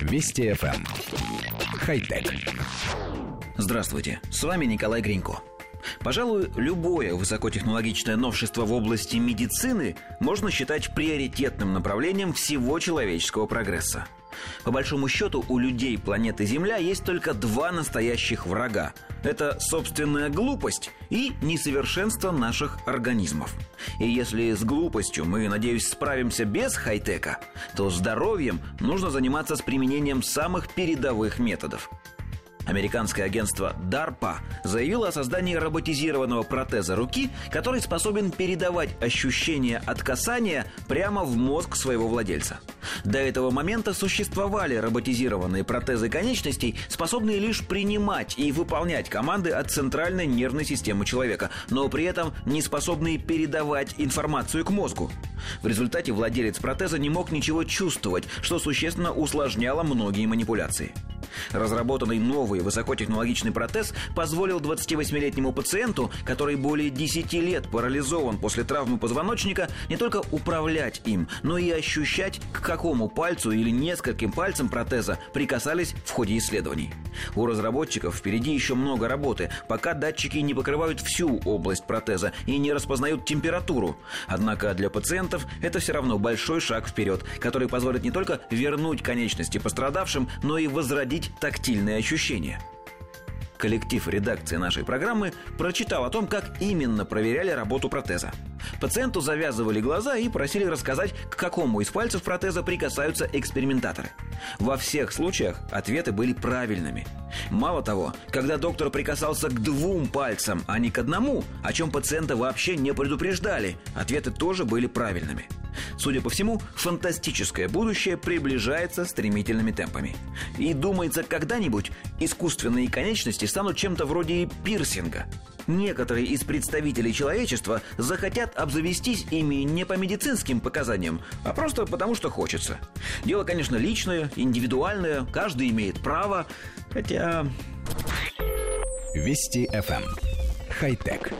Вести FM. Эм. Хай-тек. Здравствуйте, с вами Николай Гринько. Пожалуй, любое высокотехнологичное новшество в области медицины можно считать приоритетным направлением всего человеческого прогресса. По большому счету, у людей планеты Земля есть только два настоящих врага. Это собственная глупость и несовершенство наших организмов. И если с глупостью мы, надеюсь, справимся без хай-тека, то здоровьем нужно заниматься с применением самых передовых методов. Американское агентство DARPA заявило о создании роботизированного протеза руки, который способен передавать ощущения от касания прямо в мозг своего владельца. До этого момента существовали роботизированные протезы конечностей, способные лишь принимать и выполнять команды от центральной нервной системы человека, но при этом не способные передавать информацию к мозгу. В результате владелец протеза не мог ничего чувствовать, что существенно усложняло многие манипуляции. Разработанный новый высокотехнологичный протез позволил 28-летнему пациенту, который более 10 лет парализован после травмы позвоночника, не только управлять им, но и ощущать, к какому пальцу или нескольким пальцам протеза прикасались в ходе исследований. У разработчиков впереди еще много работы, пока датчики не покрывают всю область протеза и не распознают температуру. Однако для пациентов это все равно большой шаг вперед, который позволит не только вернуть конечности пострадавшим, но и возродить тактильные ощущения – Коллектив редакции нашей программы прочитал о том, как именно проверяли работу протеза. Пациенту завязывали глаза и просили рассказать, к какому из пальцев протеза прикасаются экспериментаторы. Во всех случаях ответы были правильными. Мало того, когда доктор прикасался к двум пальцам, а не к одному, о чем пациента вообще не предупреждали, ответы тоже были правильными. Судя по всему, фантастическое будущее приближается стремительными темпами. И думается, когда-нибудь искусственные конечности станут чем-то вроде пирсинга. Некоторые из представителей человечества захотят обзавестись ими не по медицинским показаниям, а просто потому, что хочется. Дело, конечно, личное, индивидуальное, каждый имеет право, хотя... Вести FM. Эм. Хай-тек.